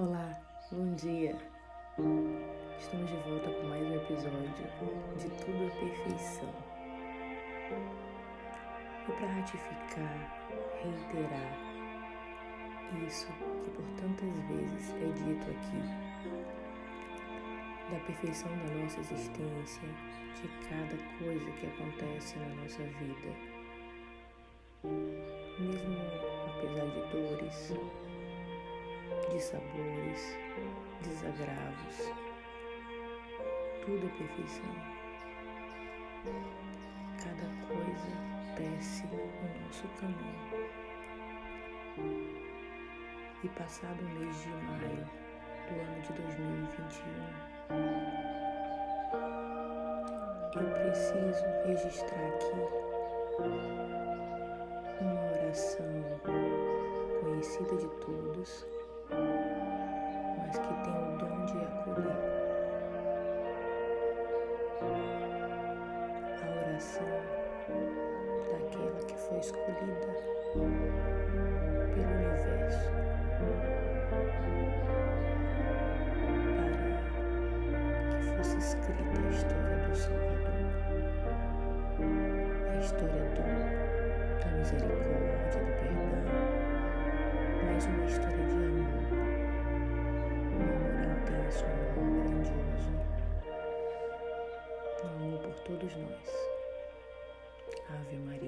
Olá, bom dia. Estamos de volta com mais um episódio de Tudo a Perfeição. E para ratificar, reiterar isso que por tantas vezes é dito aqui, da perfeição da nossa existência, de cada coisa que acontece na nossa vida, mesmo apesar de dores, de sabores, desagravos, tudo é perfeição. Cada coisa desce no nosso caminho. E passado o mês de maio do ano de 2021, eu preciso registrar aqui uma oração conhecida de todos foi escolhida pelo universo para que fosse escrita a história do Salvador, a história do, da misericórdia, do perdão, mais uma história de amor isso um amor grandioso, um amor por todos nós. Ave Maria.